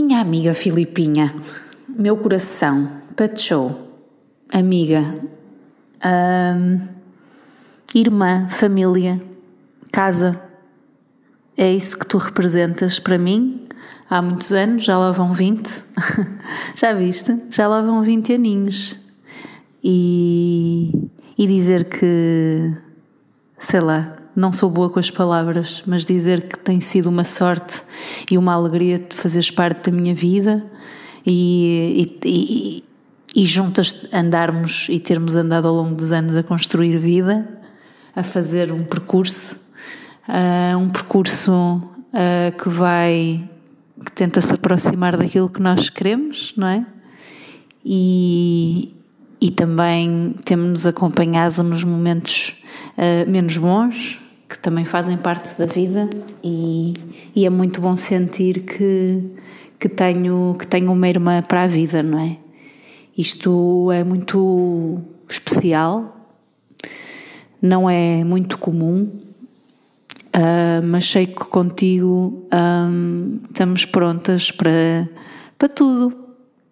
Minha amiga Filipinha, meu coração, show, amiga, hum, irmã, família, casa, é isso que tu representas para mim há muitos anos, já lá vão 20, já viste? Já lá vão 20 aninhos. E, e dizer que, sei lá, não sou boa com as palavras, mas dizer que tem sido uma sorte e uma alegria de fazeres parte da minha vida e, e, e, e juntas andarmos e termos andado ao longo dos anos a construir vida, a fazer um percurso, uh, um percurso uh, que vai, que tenta se aproximar daquilo que nós queremos, não é? E, e também temos-nos acompanhado nos momentos uh, menos bons, que também fazem parte da vida e, e, é muito bom sentir que, que, tenho, que tenho uma irmã para a vida, não é? Isto é muito especial, não é muito comum, uh, mas sei que contigo um, estamos prontas para, para tudo,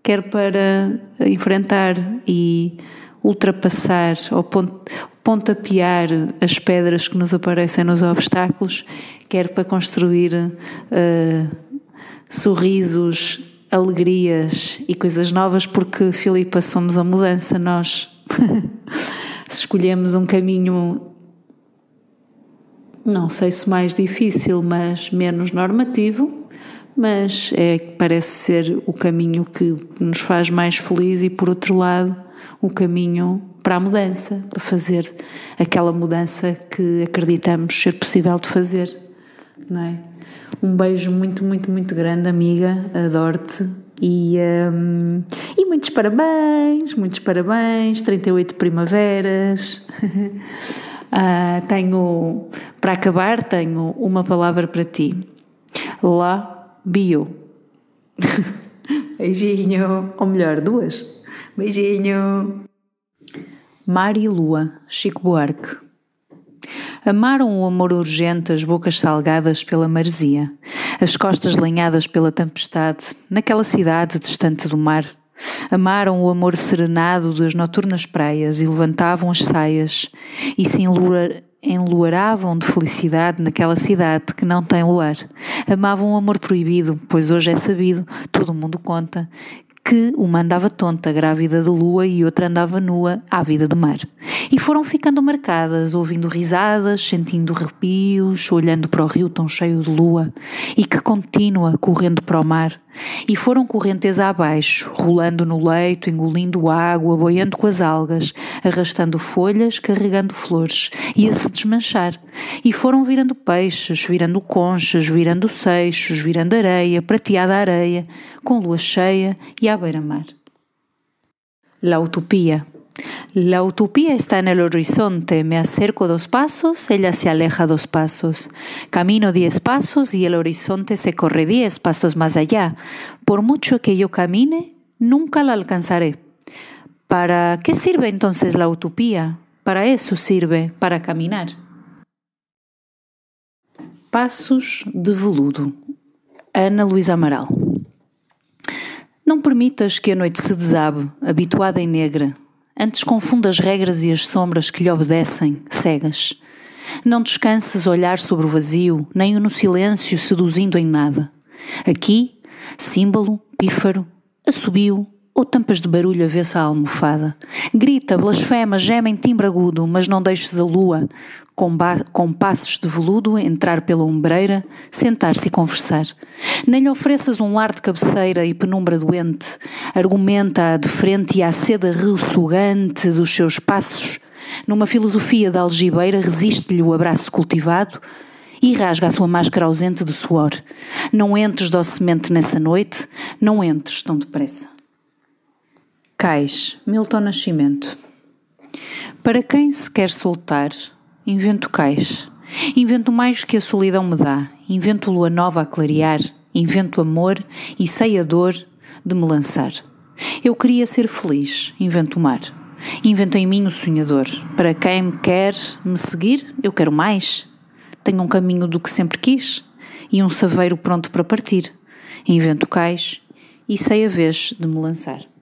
quer para enfrentar e ultrapassar ou pontapear as pedras que nos aparecem nos obstáculos, quer para construir uh, sorrisos, alegrias e coisas novas, porque, Filipa, somos a mudança, nós escolhemos um caminho, não sei se mais difícil, mas menos normativo, mas é, parece ser o caminho que nos faz mais feliz e, por outro lado, o caminho para a mudança, para fazer aquela mudança que acreditamos ser possível de fazer, não é? Um beijo muito, muito, muito grande, amiga, adoro-te e, um, e muitos parabéns, muitos parabéns, 38 primaveras. uh, tenho, para acabar, tenho uma palavra para ti. Lá, bio. Beijinho, ou melhor, duas. Beijinho. Mar e Lua, Chico Buarque. Amaram o amor urgente, as bocas salgadas pela maresia, as costas lenhadas pela tempestade, naquela cidade distante do mar. Amaram o amor serenado das noturnas praias e levantavam as saias e se enluaravam de felicidade naquela cidade que não tem luar. Amavam o amor proibido, pois hoje é sabido, todo mundo conta, que uma andava tonta, grávida de lua, e outra andava nua, ávida do mar. E foram ficando marcadas, ouvindo risadas, sentindo arrepios, olhando para o rio tão cheio de lua, e que continua correndo para o mar. E foram correnteza abaixo, rolando no leito, engolindo água, boiando com as algas, arrastando folhas, carregando flores, e a se desmanchar. E foram virando peixes, virando conchas, virando seixos, virando areia, prateada areia, com lua cheia e à beira-mar. La utopía. La utopía está en el horizonte, me acerco dos pasos, ella se aleja dos pasos. Camino diez pasos y el horizonte se corre diez pasos más allá. Por mucho que yo camine, nunca la alcanzaré. ¿Para qué sirve entonces la utopía? Para eso sirve, para caminar. Passos de veludo. Ana Luísa Amaral. Não permitas que a noite se desabe, habituada em negra. Antes confunda as regras e as sombras que lhe obedecem, cegas. Não descanses olhar sobre o vazio, nem o no silêncio seduzindo em nada. Aqui, símbolo, pífaro, assobio, ou tampas de barulho a ver-se a almofada. Grita, blasfema, geme em timbre agudo, mas não deixes a lua, com, com passos de veludo, entrar pela ombreira, sentar-se e conversar. Nem lhe ofereças um lar de cabeceira e penumbra doente. Argumenta de frente e à seda ressugante dos seus passos. Numa filosofia da algibeira, resiste-lhe o abraço cultivado, e rasga a sua máscara ausente de suor. Não entres docemente nessa noite, não entres tão depressa. Cais, Milton Nascimento. Para quem se quer soltar, invento cais. Invento mais que a solidão me dá. Invento lua nova a clarear. Invento amor e sei a dor de me lançar. Eu queria ser feliz. Invento mar. Invento em mim o sonhador. Para quem quer me seguir, eu quero mais. Tenho um caminho do que sempre quis e um saveiro pronto para partir. invento cais e sei a vez de me lançar.